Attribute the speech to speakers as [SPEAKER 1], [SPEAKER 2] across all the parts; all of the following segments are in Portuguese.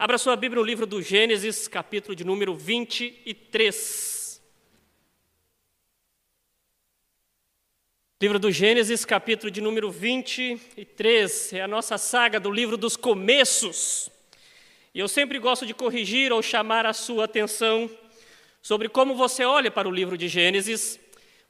[SPEAKER 1] Abra sua Bíblia no livro do Gênesis, capítulo de número 23. Livro do Gênesis, capítulo de número 23, é a nossa saga do livro dos começos. E eu sempre gosto de corrigir ou chamar a sua atenção sobre como você olha para o livro de Gênesis,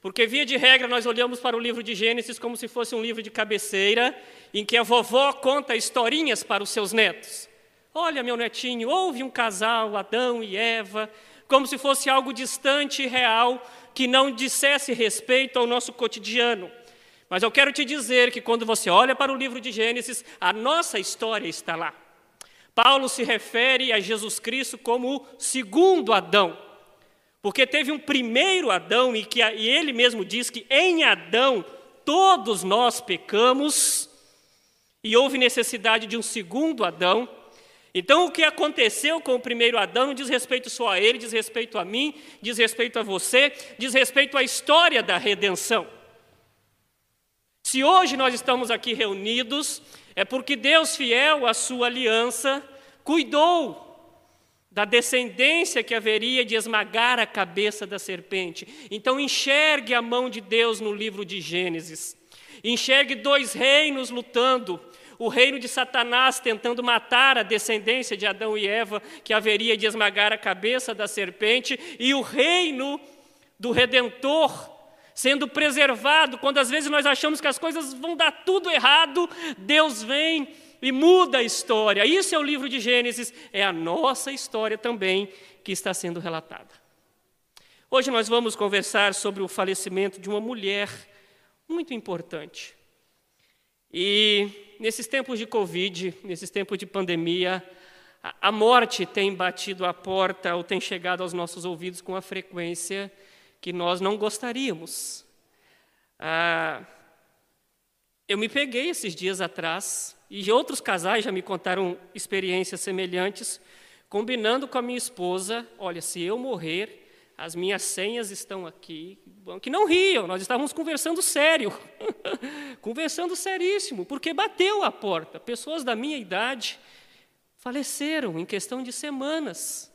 [SPEAKER 1] porque, via de regra, nós olhamos para o livro de Gênesis como se fosse um livro de cabeceira, em que a vovó conta historinhas para os seus netos. Olha, meu netinho, houve um casal, Adão e Eva, como se fosse algo distante e real, que não dissesse respeito ao nosso cotidiano. Mas eu quero te dizer que quando você olha para o livro de Gênesis, a nossa história está lá. Paulo se refere a Jesus Cristo como o segundo Adão, porque teve um primeiro Adão e que e ele mesmo diz que em Adão todos nós pecamos e houve necessidade de um segundo Adão. Então, o que aconteceu com o primeiro Adão não diz respeito só a ele, diz respeito a mim, diz respeito a você, diz respeito à história da redenção. Se hoje nós estamos aqui reunidos, é porque Deus, fiel à sua aliança, cuidou da descendência que haveria de esmagar a cabeça da serpente. Então, enxergue a mão de Deus no livro de Gênesis. Enxergue dois reinos lutando, o reino de Satanás tentando matar a descendência de Adão e Eva, que haveria de esmagar a cabeça da serpente, e o reino do Redentor sendo preservado. Quando às vezes nós achamos que as coisas vão dar tudo errado, Deus vem e muda a história. Isso é o livro de Gênesis, é a nossa história também que está sendo relatada. Hoje nós vamos conversar sobre o falecimento de uma mulher muito importante. E nesses tempos de Covid, nesses tempos de pandemia, a morte tem batido a porta ou tem chegado aos nossos ouvidos com a frequência que nós não gostaríamos. Ah, eu me peguei esses dias atrás, e outros casais já me contaram experiências semelhantes, combinando com a minha esposa: olha, se eu morrer, as minhas senhas estão aqui. Que não riam, nós estávamos conversando sério, conversando seríssimo, porque bateu a porta. Pessoas da minha idade faleceram em questão de semanas.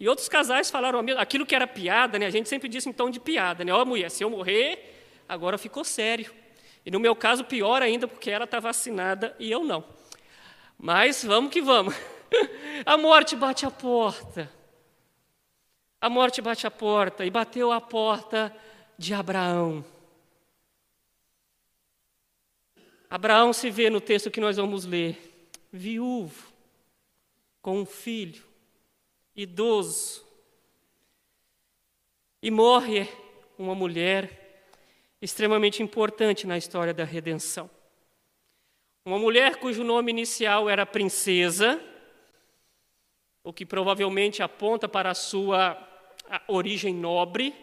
[SPEAKER 1] E outros casais falaram aquilo que era piada, né? A gente sempre disse em tom de piada, né? Ó, oh, mulher, se eu morrer, agora ficou sério. E no meu caso, pior ainda, porque ela está vacinada e eu não. Mas vamos que vamos. A morte bate a porta. A morte bate a porta e bateu a porta de Abraão. Abraão se vê no texto que nós vamos ler, viúvo, com um filho, idoso, e morre uma mulher extremamente importante na história da redenção. Uma mulher cujo nome inicial era princesa, o que provavelmente aponta para a sua origem nobre,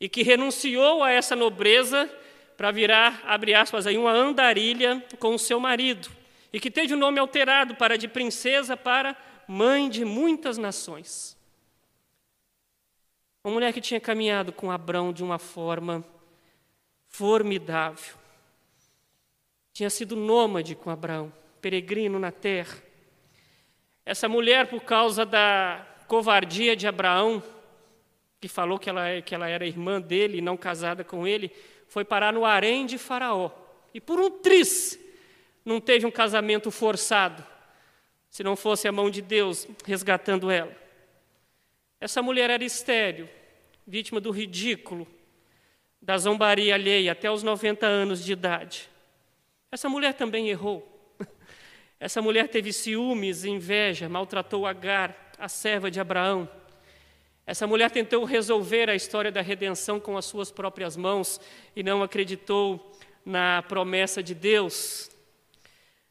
[SPEAKER 1] e que renunciou a essa nobreza para virar, abre aspas, aí, uma andarilha com o seu marido, e que teve o nome alterado para de princesa para mãe de muitas nações. Uma mulher que tinha caminhado com Abrão de uma forma formidável. Tinha sido nômade com Abraão, peregrino na terra. Essa mulher, por causa da covardia de Abraão, que falou que ela, é, que ela era irmã dele e não casada com ele, foi parar no harém de Faraó. E por um tris, não teve um casamento forçado, se não fosse a mão de Deus resgatando ela. Essa mulher era estéril, vítima do ridículo, da zombaria alheia até os 90 anos de idade. Essa mulher também errou. Essa mulher teve ciúmes, inveja, maltratou Agar, a serva de Abraão. Essa mulher tentou resolver a história da redenção com as suas próprias mãos e não acreditou na promessa de Deus.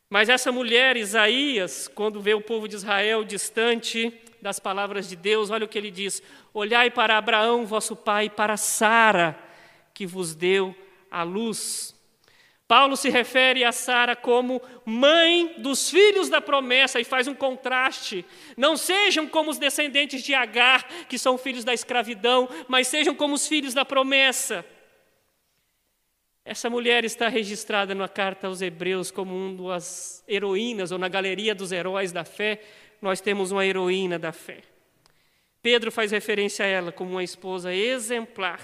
[SPEAKER 1] Mas essa mulher, Isaías, quando vê o povo de Israel distante das palavras de Deus, olha o que ele diz: Olhai para Abraão, vosso pai, para Sara, que vos deu a luz. Paulo se refere a Sara como mãe dos filhos da promessa e faz um contraste. Não sejam como os descendentes de Agar, que são filhos da escravidão, mas sejam como os filhos da promessa. Essa mulher está registrada na carta aos Hebreus como uma das heroínas, ou na galeria dos heróis da fé, nós temos uma heroína da fé. Pedro faz referência a ela como uma esposa exemplar.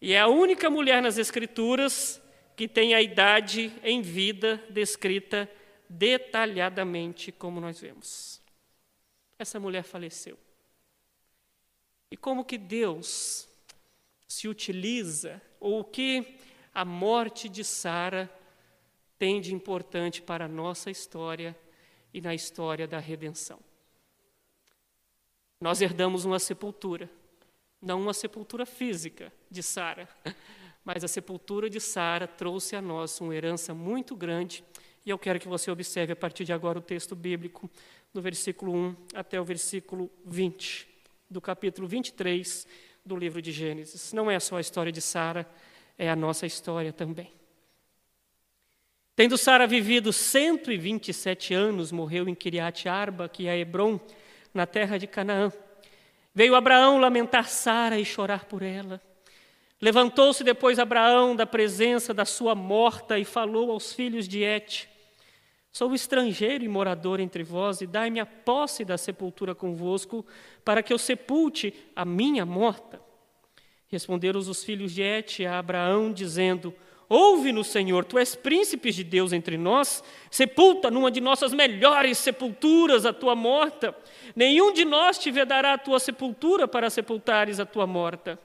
[SPEAKER 1] E é a única mulher nas Escrituras que tem a idade em vida descrita detalhadamente, como nós vemos. Essa mulher faleceu. E como que Deus se utiliza, ou o que a morte de Sara tem de importante para a nossa história e na história da redenção. Nós herdamos uma sepultura, não uma sepultura física de Sara, mas a sepultura de Sara trouxe a nós uma herança muito grande, e eu quero que você observe a partir de agora o texto bíblico, do versículo 1 até o versículo 20, do capítulo 23 do livro de Gênesis. Não é só a história de Sara, é a nossa história também. Tendo Sara vivido 127 anos, morreu em Kiriat Arba, que é Hebron, na terra de Canaã. Veio Abraão lamentar Sara e chorar por ela. Levantou-se depois Abraão da presença da sua morta e falou aos filhos de Et: Sou estrangeiro e morador entre vós, e dai-me a posse da sepultura convosco, para que eu sepulte a minha morta. Responderam os filhos de Et a Abraão, dizendo: Ouve-nos, Senhor, tu és príncipe de Deus entre nós, sepulta numa de nossas melhores sepulturas a tua morta. Nenhum de nós te vedará a tua sepultura para sepultares a tua morta.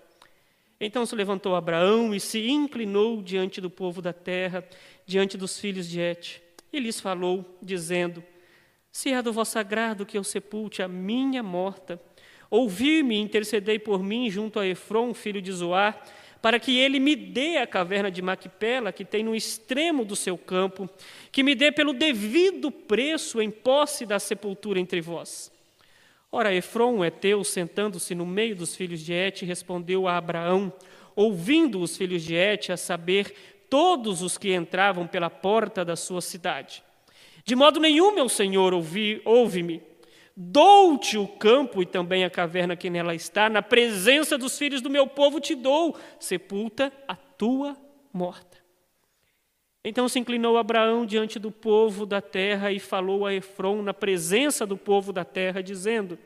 [SPEAKER 1] Então se levantou Abraão e se inclinou diante do povo da terra, diante dos filhos de Et, e lhes falou, dizendo: Se é do vosso agrado que eu sepulte a minha morta, ouvi-me e intercedei por mim junto a Efron, filho de Zoar, para que ele me dê a caverna de Maquipela, que tem no extremo do seu campo, que me dê pelo devido preço em posse da sepultura entre vós. Ora, Efron, Eteu, sentando-se no meio dos filhos de Et, respondeu a Abraão, ouvindo os filhos de Et, a saber, todos os que entravam pela porta da sua cidade. De modo nenhum, meu senhor, ouve-me. Dou-te o campo e também a caverna que nela está, na presença dos filhos do meu povo te dou, sepulta a tua morta. Então se inclinou Abraão diante do povo da terra e falou a Efron na presença do povo da terra, dizendo: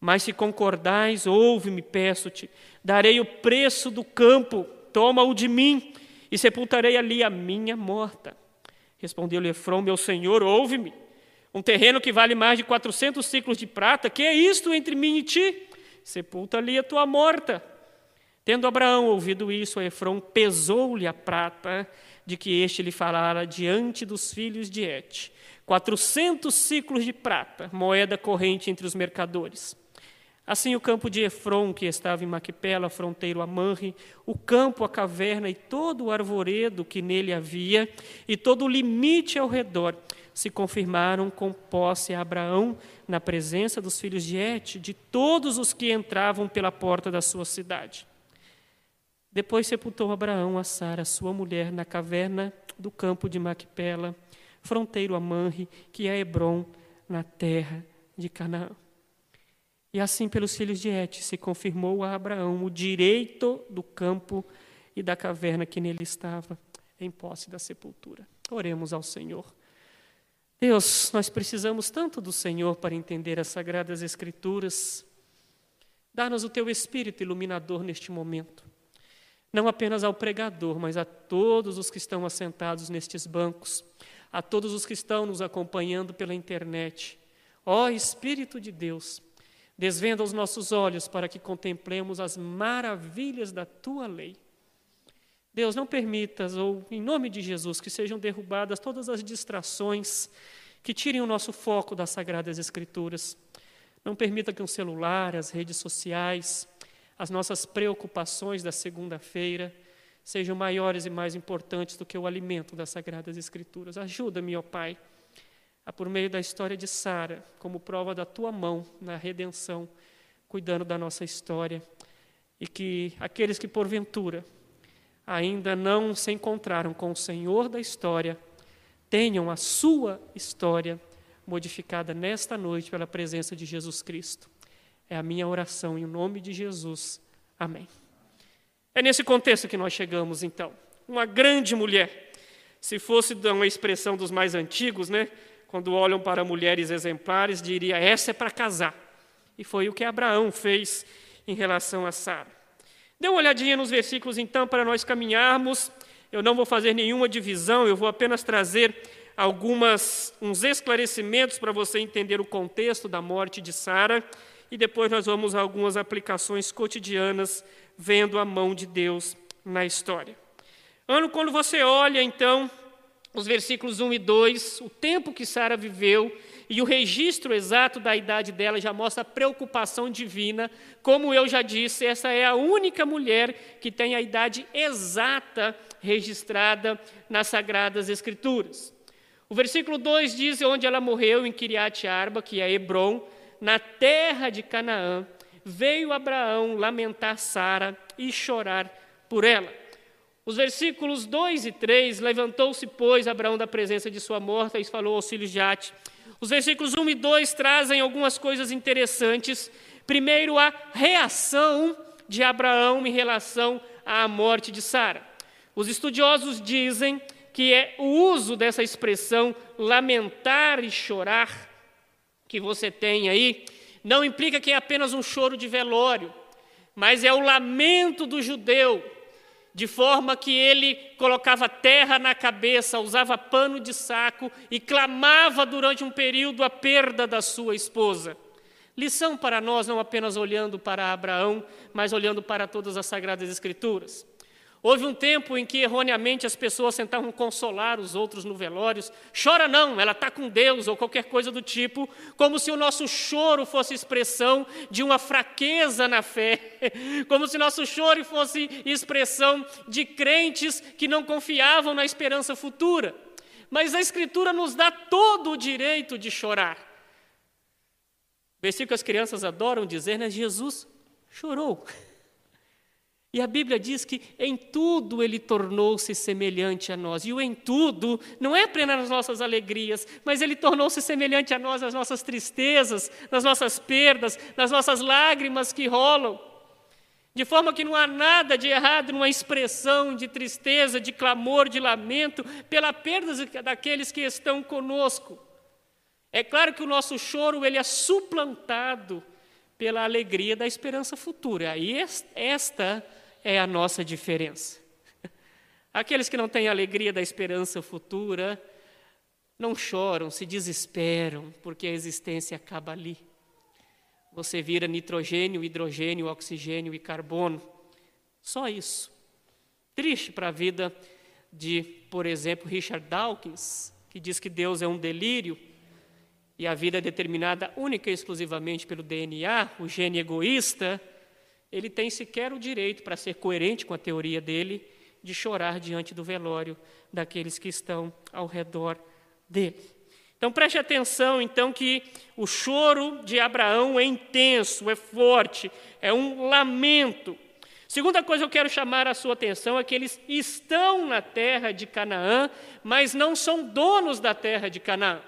[SPEAKER 1] Mas se concordais, ouve-me, peço-te, darei o preço do campo, toma-o de mim, e sepultarei ali a minha morta. Respondeu-lhe Efron: Meu senhor, ouve-me. Um terreno que vale mais de 400 ciclos de prata, que é isto entre mim e ti? Sepulta ali a tua morta. Tendo Abraão ouvido isso, Efron pesou-lhe a prata de que este lhe falara diante dos filhos de Et. 400 ciclos de prata, moeda corrente entre os mercadores. Assim o campo de Efron, que estava em Maquipela, fronteiro a Manre, o campo, a caverna e todo o arvoredo que nele havia, e todo o limite ao redor, se confirmaram com posse a Abraão na presença dos filhos de Et, de todos os que entravam pela porta da sua cidade. Depois sepultou Abraão a Sara, sua mulher, na caverna do campo de Macpela, fronteiro a Manre, que é Hebron, na terra de Canaã. E assim, pelos filhos de Et, se confirmou a Abraão o direito do campo e da caverna que nele estava, em posse da sepultura. Oremos ao Senhor. Deus, nós precisamos tanto do Senhor para entender as sagradas Escrituras. Dá-nos o teu espírito iluminador neste momento. Não apenas ao pregador, mas a todos os que estão assentados nestes bancos, a todos os que estão nos acompanhando pela internet. Ó Espírito de Deus, desvenda os nossos olhos para que contemplemos as maravilhas da tua lei. Deus, não permitas, ou em nome de Jesus, que sejam derrubadas todas as distrações que tirem o nosso foco das Sagradas Escrituras. Não permita que um celular, as redes sociais, as nossas preocupações da segunda-feira sejam maiores e mais importantes do que o alimento das Sagradas Escrituras. Ajuda-me, ó Pai, por meio da história de Sara, como prova da tua mão na redenção, cuidando da nossa história, e que aqueles que porventura ainda não se encontraram com o Senhor da história, tenham a sua história modificada nesta noite pela presença de Jesus Cristo. É a minha oração em nome de Jesus. Amém. É nesse contexto que nós chegamos, então. Uma grande mulher. Se fosse uma expressão dos mais antigos, né? Quando olham para mulheres exemplares, diria: essa é para casar. E foi o que Abraão fez em relação a Sara. Dê uma olhadinha nos versículos então para nós caminharmos. Eu não vou fazer nenhuma divisão, eu vou apenas trazer algumas uns esclarecimentos para você entender o contexto da morte de Sara e depois nós vamos a algumas aplicações cotidianas vendo a mão de Deus na história. Ano quando você olha então os versículos 1 e 2, o tempo que Sara viveu e o registro exato da idade dela já mostra a preocupação divina. Como eu já disse, essa é a única mulher que tem a idade exata registrada nas Sagradas Escrituras. O versículo 2 diz onde ela morreu, em Kiriat Arba, que é Hebron, na terra de Canaã, veio Abraão lamentar Sara e chorar por ela. Os versículos 2 e 3, levantou-se, pois, Abraão da presença de sua morta e falou aos filhos de Ate. Os versículos 1 e 2 trazem algumas coisas interessantes. Primeiro, a reação de Abraão em relação à morte de Sara. Os estudiosos dizem que é o uso dessa expressão lamentar e chorar que você tem aí, não implica que é apenas um choro de velório, mas é o lamento do judeu, de forma que ele colocava terra na cabeça, usava pano de saco e clamava durante um período a perda da sua esposa. Lição para nós, não apenas olhando para Abraão, mas olhando para todas as Sagradas Escrituras. Houve um tempo em que erroneamente as pessoas tentavam consolar os outros no velório. Chora não, ela está com Deus, ou qualquer coisa do tipo, como se o nosso choro fosse expressão de uma fraqueza na fé, como se nosso choro fosse expressão de crentes que não confiavam na esperança futura. Mas a Escritura nos dá todo o direito de chorar. O versículo que as crianças adoram dizer, né? Jesus chorou. E a Bíblia diz que em tudo ele tornou-se semelhante a nós. E o em tudo não é apenas nas nossas alegrias, mas ele tornou-se semelhante a nós nas nossas tristezas, nas nossas perdas, nas nossas lágrimas que rolam. De forma que não há nada de errado numa expressão de tristeza, de clamor, de lamento pela perda daqueles que estão conosco. É claro que o nosso choro ele é suplantado pela alegria da esperança futura. E esta é a nossa diferença. Aqueles que não têm alegria da esperança futura não choram, se desesperam, porque a existência acaba ali. Você vira nitrogênio, hidrogênio, oxigênio e carbono. Só isso. Triste para a vida de, por exemplo, Richard Dawkins, que diz que Deus é um delírio e a vida é determinada única e exclusivamente pelo DNA, o gene egoísta ele tem sequer o direito, para ser coerente com a teoria dele, de chorar diante do velório daqueles que estão ao redor dele. Então preste atenção, então, que o choro de Abraão é intenso, é forte, é um lamento. Segunda coisa que eu quero chamar a sua atenção é que eles estão na terra de Canaã, mas não são donos da terra de Canaã.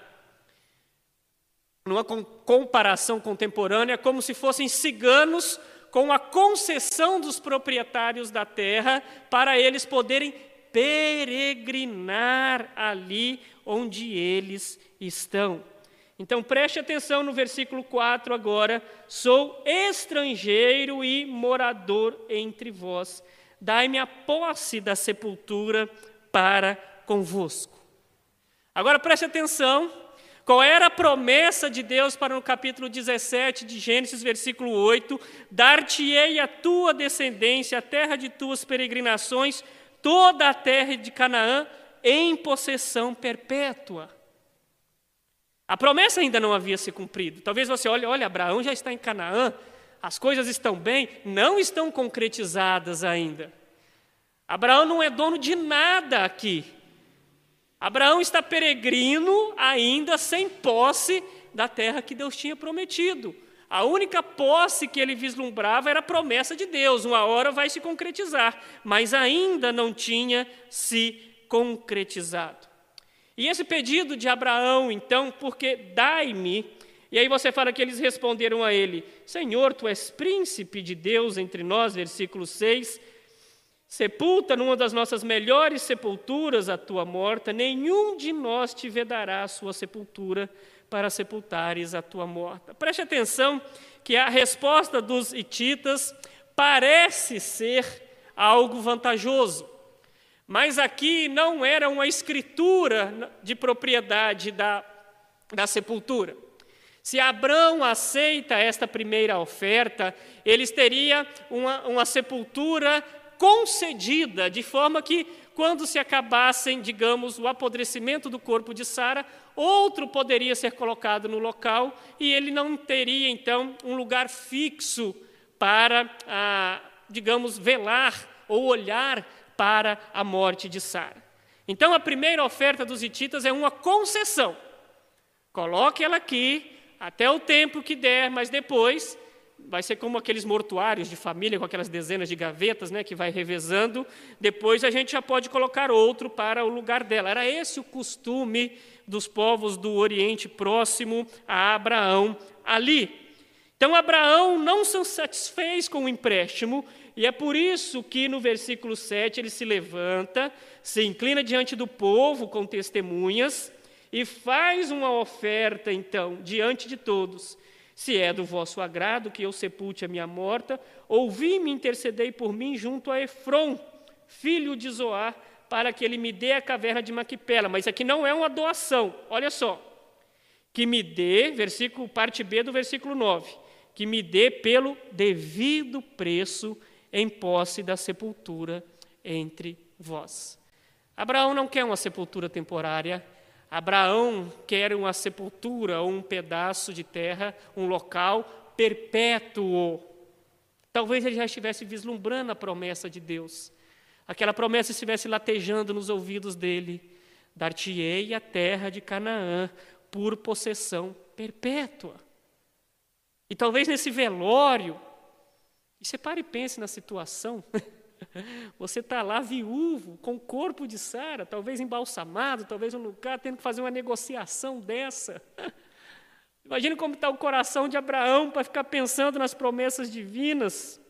[SPEAKER 1] Numa comparação contemporânea, é como se fossem ciganos com a concessão dos proprietários da terra para eles poderem peregrinar ali onde eles estão. Então preste atenção no versículo 4 agora: sou estrangeiro e morador entre vós, dai-me a posse da sepultura para convosco. Agora preste atenção, qual era a promessa de Deus para no capítulo 17 de Gênesis, versículo 8? Dar-te-ei a tua descendência, a terra de tuas peregrinações, toda a terra de Canaã, em possessão perpétua. A promessa ainda não havia se cumprido. Talvez você olhe, olha, Abraão já está em Canaã, as coisas estão bem, não estão concretizadas ainda. Abraão não é dono de nada aqui. Abraão está peregrino ainda sem posse da terra que Deus tinha prometido. A única posse que ele vislumbrava era a promessa de Deus, uma hora vai se concretizar, mas ainda não tinha se concretizado. E esse pedido de Abraão, então, porque dai-me, e aí você fala que eles responderam a ele: Senhor, tu és príncipe de Deus entre nós, versículo 6. Sepulta numa das nossas melhores sepulturas a tua morta, nenhum de nós te vedará a sua sepultura para sepultares a tua morta. Preste atenção que a resposta dos hititas parece ser algo vantajoso. Mas aqui não era uma escritura de propriedade da, da sepultura. Se Abraão aceita esta primeira oferta, eles teriam uma, uma sepultura concedida, de forma que, quando se acabassem, digamos, o apodrecimento do corpo de Sara, outro poderia ser colocado no local e ele não teria, então, um lugar fixo para, ah, digamos, velar ou olhar para a morte de Sara. Então, a primeira oferta dos hititas é uma concessão. Coloque ela aqui até o tempo que der, mas depois vai ser como aqueles mortuários de família com aquelas dezenas de gavetas, né, que vai revezando. Depois a gente já pode colocar outro para o lugar dela. Era esse o costume dos povos do Oriente Próximo a Abraão ali. Então Abraão não se satisfez com o empréstimo, e é por isso que no versículo 7 ele se levanta, se inclina diante do povo com testemunhas e faz uma oferta, então, diante de todos. Se é do vosso agrado que eu sepulte a minha morta, ouvi-me intercedei por mim junto a Efron, filho de Zoar, para que ele me dê a caverna de Maquipela. Mas aqui não é uma doação, olha só. Que me dê, versículo, parte B do versículo 9, que me dê pelo devido preço em posse da sepultura entre vós. Abraão não quer uma sepultura temporária, Abraão quer uma sepultura ou um pedaço de terra, um local perpétuo. Talvez ele já estivesse vislumbrando a promessa de Deus. Aquela promessa estivesse latejando nos ouvidos dele: Dar-te-ei a terra de Canaã por possessão perpétua. E talvez nesse velório, e você pare e pense na situação. Você está lá viúvo, com o corpo de Sara, talvez embalsamado, talvez um lugar, tendo que fazer uma negociação dessa. Imagine como está o coração de Abraão para ficar pensando nas promessas divinas.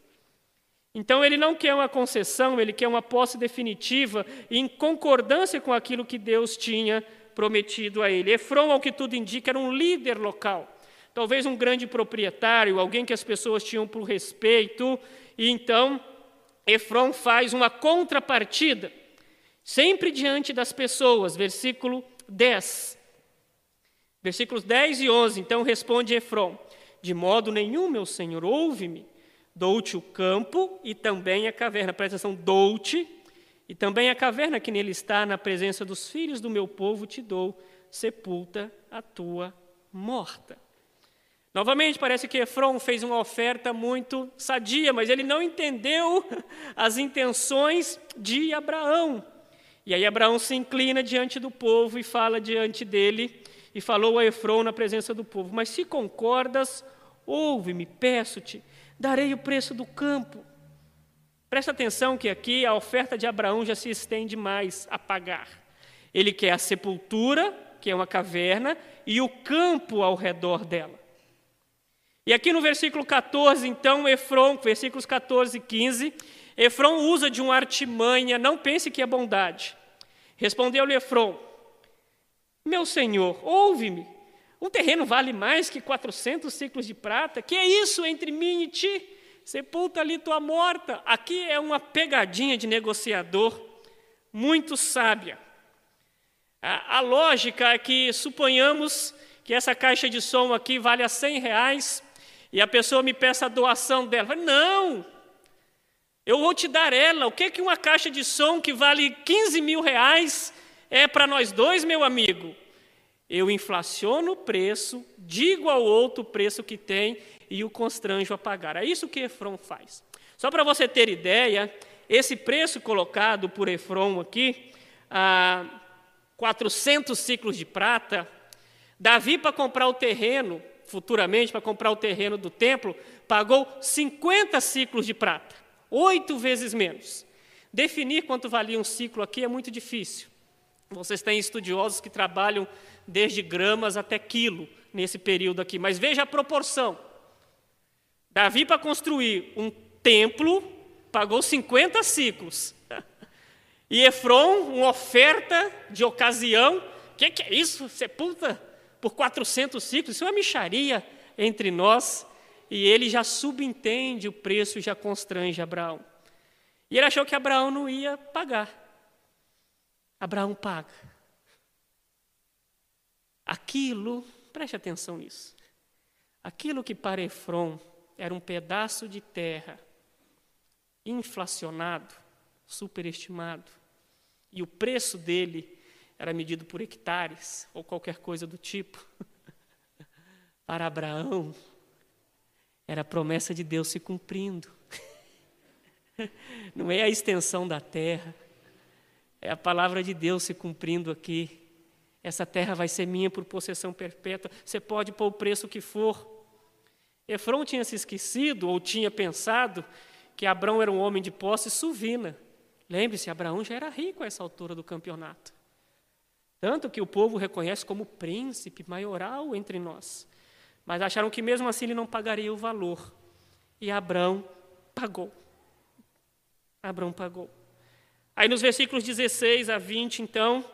[SPEAKER 1] Então ele não quer uma concessão, ele quer uma posse definitiva em concordância com aquilo que Deus tinha prometido a ele. Efron, ao que tudo indica, era um líder local. Talvez um grande proprietário, alguém que as pessoas tinham por respeito, e então Efron faz uma contrapartida, sempre diante das pessoas, versículo 10. Versículos 10 e 11, então responde Efron: De modo nenhum, meu senhor, ouve-me, dou-te o campo e também a caverna. Presta atenção, dou-te e também a caverna que nele está, na presença dos filhos do meu povo, te dou, sepulta a tua morta. Novamente, parece que Efron fez uma oferta muito sadia, mas ele não entendeu as intenções de Abraão. E aí Abraão se inclina diante do povo e fala diante dele, e falou a Efron na presença do povo: Mas se concordas, ouve-me, peço-te, darei o preço do campo. Presta atenção que aqui a oferta de Abraão já se estende mais a pagar. Ele quer a sepultura, que é uma caverna, e o campo ao redor dela. E aqui no versículo 14, então, Efron, versículos 14 e 15, Efron usa de uma artimanha, não pense que é bondade. Respondeu-lhe Efron: Meu senhor, ouve-me. Um terreno vale mais que 400 ciclos de prata. Que é isso entre mim e ti? Sepulta ali tua morta. Aqui é uma pegadinha de negociador muito sábia. A, a lógica é que suponhamos que essa caixa de som aqui vale a 100 reais e a pessoa me peça a doação dela. Não! Eu vou te dar ela. O que, que uma caixa de som que vale 15 mil reais é para nós dois, meu amigo? Eu inflaciono o preço, digo ao outro o preço que tem e o constranjo a pagar. É isso que Efron faz. Só para você ter ideia, esse preço colocado por Efron aqui, a 400 ciclos de prata, Davi, para comprar o terreno, futuramente para comprar o terreno do templo, pagou 50 ciclos de prata, oito vezes menos. Definir quanto valia um ciclo aqui é muito difícil. Vocês têm estudiosos que trabalham desde gramas até quilo nesse período aqui, mas veja a proporção. Davi, para construir um templo, pagou 50 ciclos. E Efron, uma oferta de ocasião, o que, que, é isso? Sepulta por 400 ciclos, isso é uma micharia entre nós. E ele já subentende o preço e já constrange Abraão. E ele achou que Abraão não ia pagar. Abraão paga. Aquilo, preste atenção nisso. Aquilo que para Efron era um pedaço de terra inflacionado, superestimado, e o preço dele era medido por hectares ou qualquer coisa do tipo. Para Abraão, era a promessa de Deus se cumprindo. Não é a extensão da terra, é a palavra de Deus se cumprindo aqui. Essa terra vai ser minha por possessão perpétua. Você pode pôr o preço que for. Efron tinha se esquecido ou tinha pensado que Abraão era um homem de posse suvina. Lembre-se, Abraão já era rico a essa altura do campeonato. Tanto que o povo reconhece como príncipe maioral entre nós. Mas acharam que mesmo assim ele não pagaria o valor. E Abraão pagou. Abraão pagou. Aí nos versículos 16 a 20, então,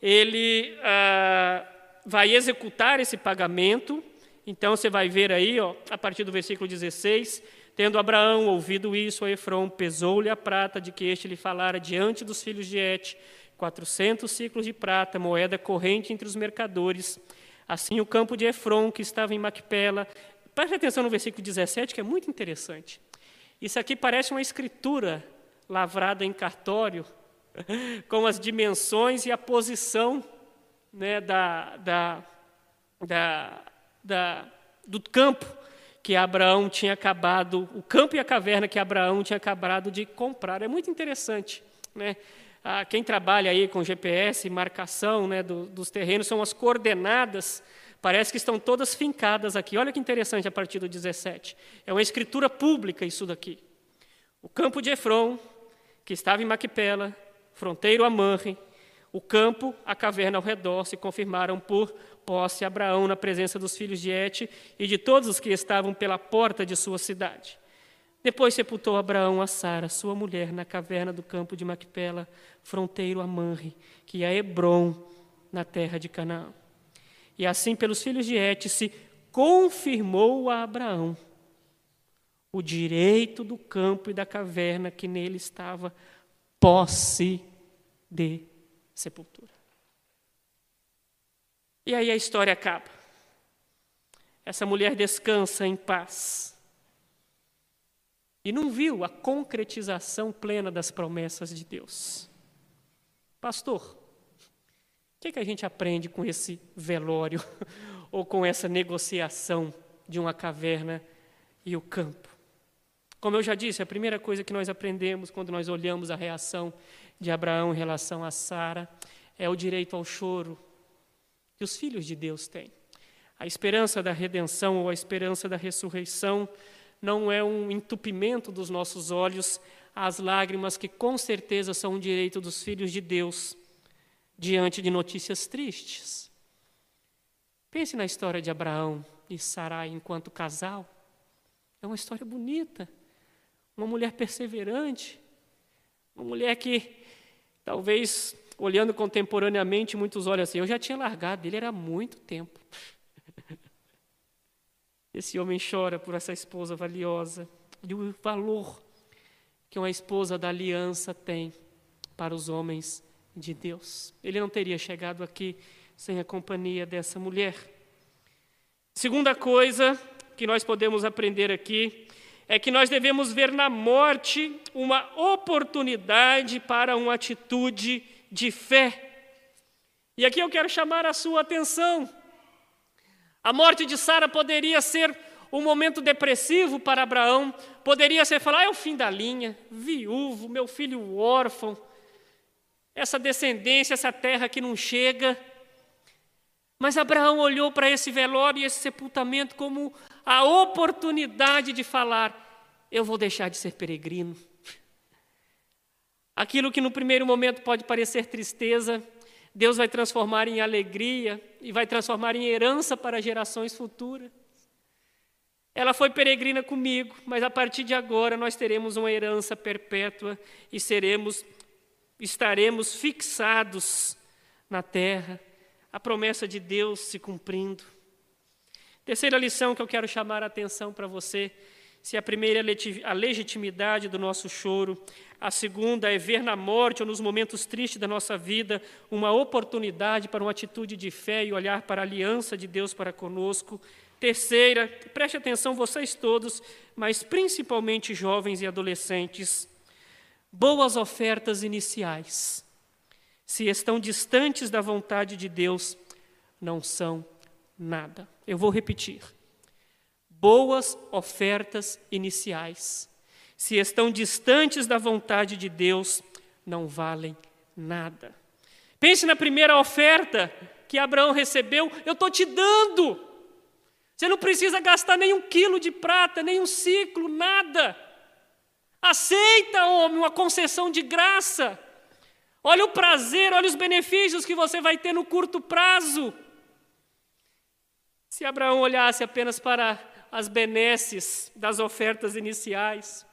[SPEAKER 1] ele ah, vai executar esse pagamento. Então você vai ver aí, ó, a partir do versículo 16, Tendo Abraão ouvido isso, a Efron pesou-lhe a prata de que este lhe falara diante dos filhos de Et, quatrocentos ciclos de prata, moeda corrente entre os mercadores. Assim o campo de Efron, que estava em Macpela, preste atenção no versículo 17, que é muito interessante. Isso aqui parece uma escritura lavrada em cartório, com as dimensões e a posição né, da, da, da, da, do campo que Abraão tinha acabado, o campo e a caverna que Abraão tinha acabado de comprar. É muito interessante. Né? Ah, quem trabalha aí com GPS, marcação né, do, dos terrenos, são as coordenadas, parece que estão todas fincadas aqui. Olha que interessante a partir do 17. É uma escritura pública isso daqui. O campo de Efron, que estava em Maquipela, fronteiro a Manre, o campo, a caverna ao redor se confirmaram por posse Abraão na presença dos filhos de Et e de todos os que estavam pela porta de sua cidade. Depois sepultou Abraão a Sara, sua mulher, na caverna do campo de Macpela, fronteiro a Manre, que é Hebron, na terra de Canaã. E assim, pelos filhos de Et, se confirmou a Abraão o direito do campo e da caverna que nele estava, posse de sepultura. E aí a história acaba. Essa mulher descansa em paz. E não viu a concretização plena das promessas de Deus. Pastor, o que, é que a gente aprende com esse velório ou com essa negociação de uma caverna e o campo? Como eu já disse, a primeira coisa que nós aprendemos quando nós olhamos a reação de Abraão em relação a Sara é o direito ao choro que os filhos de Deus têm. A esperança da redenção ou a esperança da ressurreição não é um entupimento dos nossos olhos às lágrimas que com certeza são um direito dos filhos de Deus diante de notícias tristes. Pense na história de Abraão e Sarai enquanto casal. É uma história bonita. Uma mulher perseverante, uma mulher que talvez olhando contemporaneamente, muitos olham assim: eu já tinha largado ele era muito tempo. Esse homem chora por essa esposa valiosa e o valor que uma esposa da aliança tem para os homens de Deus. Ele não teria chegado aqui sem a companhia dessa mulher. Segunda coisa que nós podemos aprender aqui é que nós devemos ver na morte uma oportunidade para uma atitude de fé. E aqui eu quero chamar a sua atenção. A morte de Sara poderia ser um momento depressivo para Abraão, poderia ser falar: ah, é o fim da linha, viúvo, meu filho órfão, essa descendência, essa terra que não chega. Mas Abraão olhou para esse velório e esse sepultamento como a oportunidade de falar: eu vou deixar de ser peregrino, Aquilo que no primeiro momento pode parecer tristeza, Deus vai transformar em alegria e vai transformar em herança para gerações futuras. ela foi peregrina comigo, mas a partir de agora nós teremos uma herança perpétua e seremos, estaremos fixados na terra, a promessa de Deus se cumprindo. Terceira lição que eu quero chamar a atenção para você: se a primeira é a legitimidade do nosso choro, a segunda é ver na morte ou nos momentos tristes da nossa vida uma oportunidade para uma atitude de fé e olhar para a aliança de Deus para conosco. Terceira, preste atenção, vocês todos, mas principalmente jovens e adolescentes, boas ofertas iniciais, se estão distantes da vontade de Deus, não são nada. Eu vou repetir. Boas ofertas iniciais, se estão distantes da vontade de Deus, não valem nada. Pense na primeira oferta que Abraão recebeu: eu estou te dando. Você não precisa gastar nem um quilo de prata, nem um ciclo, nada. Aceita, homem, uma concessão de graça. Olha o prazer, olha os benefícios que você vai ter no curto prazo. Se Abraão olhasse apenas para as benesses das ofertas iniciais,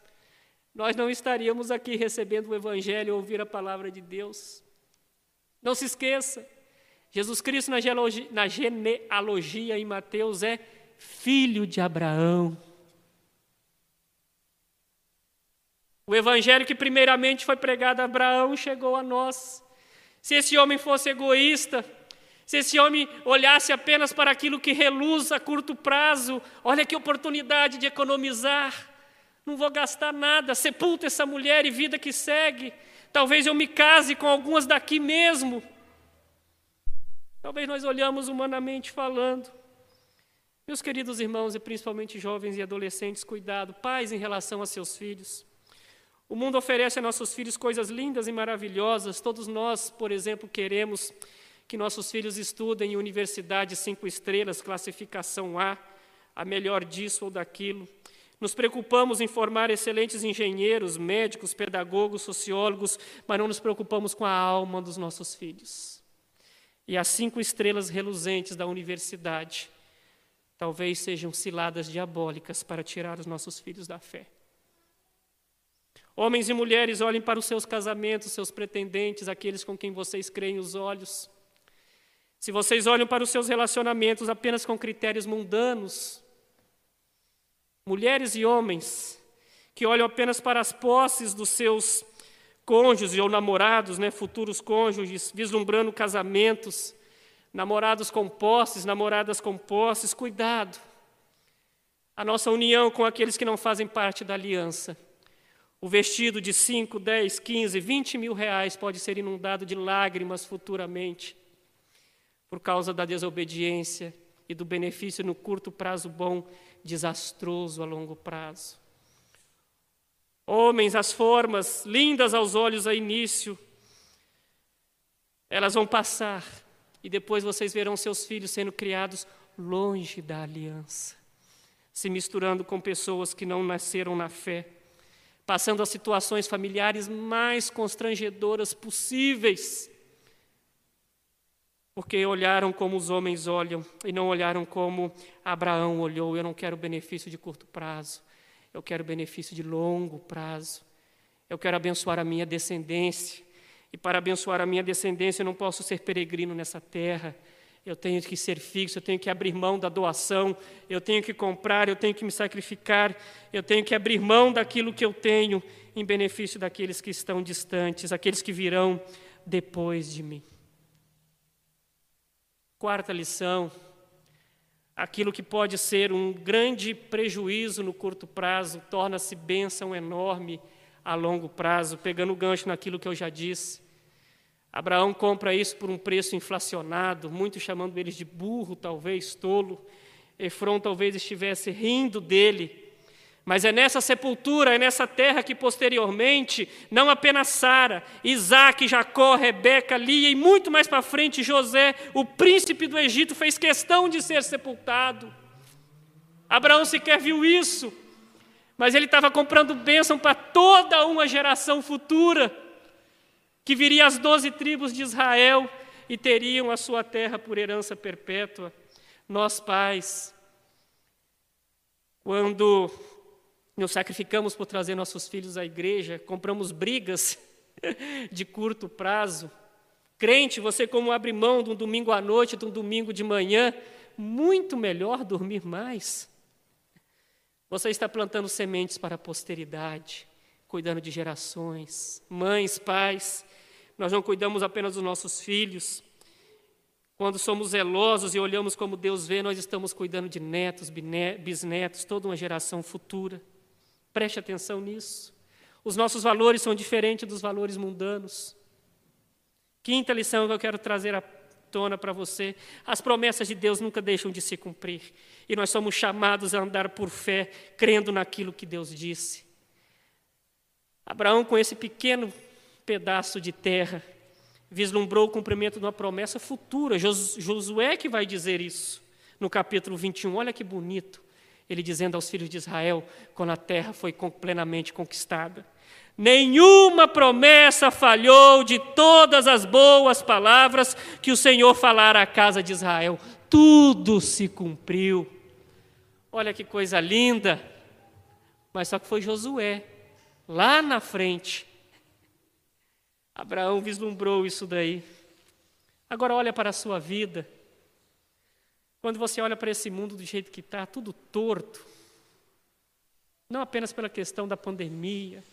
[SPEAKER 1] nós não estaríamos aqui recebendo o Evangelho ou ouvir a palavra de Deus. Não se esqueça, Jesus Cristo na genealogia, na genealogia em Mateus é filho de Abraão. O evangelho que primeiramente foi pregado a Abraão chegou a nós. Se esse homem fosse egoísta, se esse homem olhasse apenas para aquilo que reluz a curto prazo, olha que oportunidade de economizar não vou gastar nada, sepulta essa mulher e vida que segue. Talvez eu me case com algumas daqui mesmo. Talvez nós olhamos humanamente falando. Meus queridos irmãos e principalmente jovens e adolescentes, cuidado, pais em relação a seus filhos. O mundo oferece a nossos filhos coisas lindas e maravilhosas. Todos nós, por exemplo, queremos que nossos filhos estudem em universidade cinco estrelas, classificação A, a melhor disso ou daquilo. Nos preocupamos em formar excelentes engenheiros, médicos, pedagogos, sociólogos, mas não nos preocupamos com a alma dos nossos filhos. E as cinco estrelas reluzentes da universidade talvez sejam ciladas diabólicas para tirar os nossos filhos da fé. Homens e mulheres, olhem para os seus casamentos, seus pretendentes, aqueles com quem vocês creem os olhos. Se vocês olham para os seus relacionamentos apenas com critérios mundanos, mulheres e homens que olham apenas para as posses dos seus cônjuges ou namorados, né, futuros cônjuges, vislumbrando casamentos, namorados com posses, namoradas com posses, cuidado. A nossa união com aqueles que não fazem parte da aliança. O vestido de 5, 10, 15, 20 mil reais pode ser inundado de lágrimas futuramente, por causa da desobediência e do benefício no curto prazo bom desastroso a longo prazo. Homens, as formas lindas aos olhos a início, elas vão passar e depois vocês verão seus filhos sendo criados longe da aliança, se misturando com pessoas que não nasceram na fé, passando as situações familiares mais constrangedoras possíveis porque olharam como os homens olham e não olharam como Abraão olhou. Eu não quero benefício de curto prazo, eu quero benefício de longo prazo. Eu quero abençoar a minha descendência. E para abençoar a minha descendência, eu não posso ser peregrino nessa terra. Eu tenho que ser fixo, eu tenho que abrir mão da doação, eu tenho que comprar, eu tenho que me sacrificar, eu tenho que abrir mão daquilo que eu tenho em benefício daqueles que estão distantes, aqueles que virão depois de mim. Quarta lição: aquilo que pode ser um grande prejuízo no curto prazo torna-se bênção enorme a longo prazo, pegando o gancho naquilo que eu já disse. Abraão compra isso por um preço inflacionado, muitos chamando eles de burro, talvez tolo. Efron talvez estivesse rindo dele, mas é nessa sepultura, é nessa terra que posteriormente, não apenas Sara, Isaac, Jacó, Rebeca, Lia e muito mais para frente José, o príncipe do Egito, fez questão de ser sepultado. Abraão sequer viu isso, mas ele estava comprando bênção para toda uma geração futura, que viria as doze tribos de Israel e teriam a sua terra por herança perpétua. Nós, pais, Quando nos sacrificamos por trazer nossos filhos à igreja, compramos brigas de curto prazo. Crente, você como abre mão de um domingo à noite, de um domingo de manhã, muito melhor dormir mais. Você está plantando sementes para a posteridade, cuidando de gerações. Mães, pais, nós não cuidamos apenas dos nossos filhos. Quando somos zelosos e olhamos como Deus vê, nós estamos cuidando de netos, bisnetos, toda uma geração futura. Preste atenção nisso. Os nossos valores são diferentes dos valores mundanos. Quinta lição que eu quero trazer à tona para você: as promessas de Deus nunca deixam de se cumprir. E nós somos chamados a andar por fé, crendo naquilo que Deus disse. Abraão, com esse pequeno pedaço de terra, vislumbrou o cumprimento de uma promessa futura. Josué que vai dizer isso no capítulo 21. Olha que bonito. Ele dizendo aos filhos de Israel, quando a terra foi plenamente conquistada: Nenhuma promessa falhou de todas as boas palavras que o Senhor falara à casa de Israel. Tudo se cumpriu. Olha que coisa linda. Mas só que foi Josué, lá na frente. Abraão vislumbrou isso daí. Agora olha para a sua vida. Quando você olha para esse mundo do jeito que está, tudo torto, não apenas pela questão da pandemia,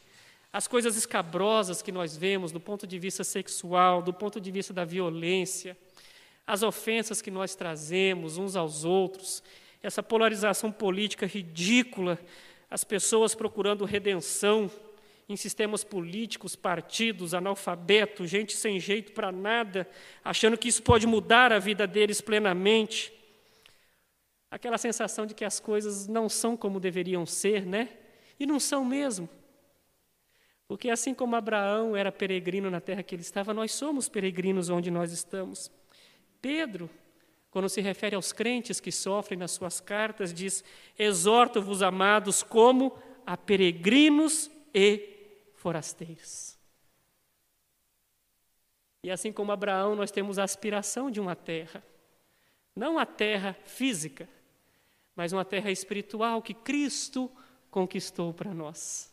[SPEAKER 1] as coisas escabrosas que nós vemos do ponto de vista sexual, do ponto de vista da violência, as ofensas que nós trazemos uns aos outros, essa polarização política ridícula, as pessoas procurando redenção em sistemas políticos, partidos, analfabetos, gente sem jeito para nada, achando que isso pode mudar a vida deles plenamente. Aquela sensação de que as coisas não são como deveriam ser, né? E não são mesmo. Porque assim como Abraão era peregrino na terra que ele estava, nós somos peregrinos onde nós estamos. Pedro, quando se refere aos crentes que sofrem nas suas cartas, diz: Exorto-vos, amados, como a peregrinos e forasteiros. E assim como Abraão, nós temos a aspiração de uma terra, não a terra física, mas uma terra espiritual que Cristo conquistou para nós.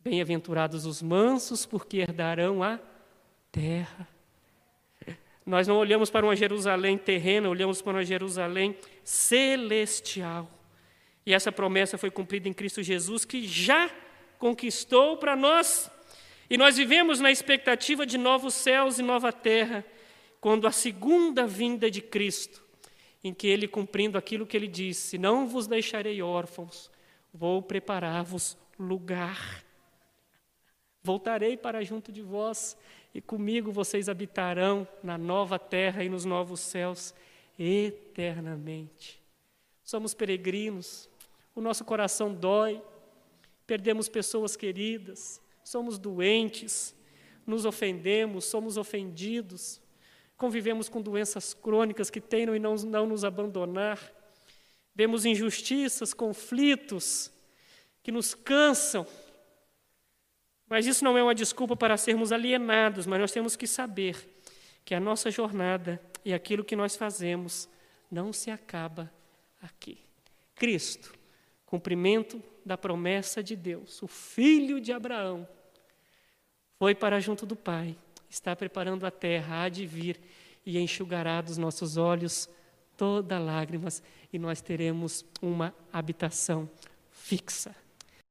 [SPEAKER 1] Bem-aventurados os mansos, porque herdarão a terra. Nós não olhamos para uma Jerusalém terrena, olhamos para uma Jerusalém celestial. E essa promessa foi cumprida em Cristo Jesus, que já conquistou para nós. E nós vivemos na expectativa de novos céus e nova terra, quando a segunda vinda de Cristo, em que Ele, cumprindo aquilo que Ele disse: Não vos deixarei órfãos, vou preparar-vos lugar. Voltarei para junto de vós, e comigo vocês habitarão na nova terra e nos novos céus eternamente. Somos peregrinos, o nosso coração dói, perdemos pessoas queridas, somos doentes, nos ofendemos, somos ofendidos, convivemos com doenças crônicas que tentam e não, não nos abandonar, vemos injustiças, conflitos que nos cansam, mas isso não é uma desculpa para sermos alienados, mas nós temos que saber que a nossa jornada e aquilo que nós fazemos não se acaba aqui. Cristo, cumprimento da promessa de Deus, o filho de Abraão, foi para junto do Pai, está preparando a terra, há de vir e enxugará dos nossos olhos toda lágrimas e nós teremos uma habitação fixa.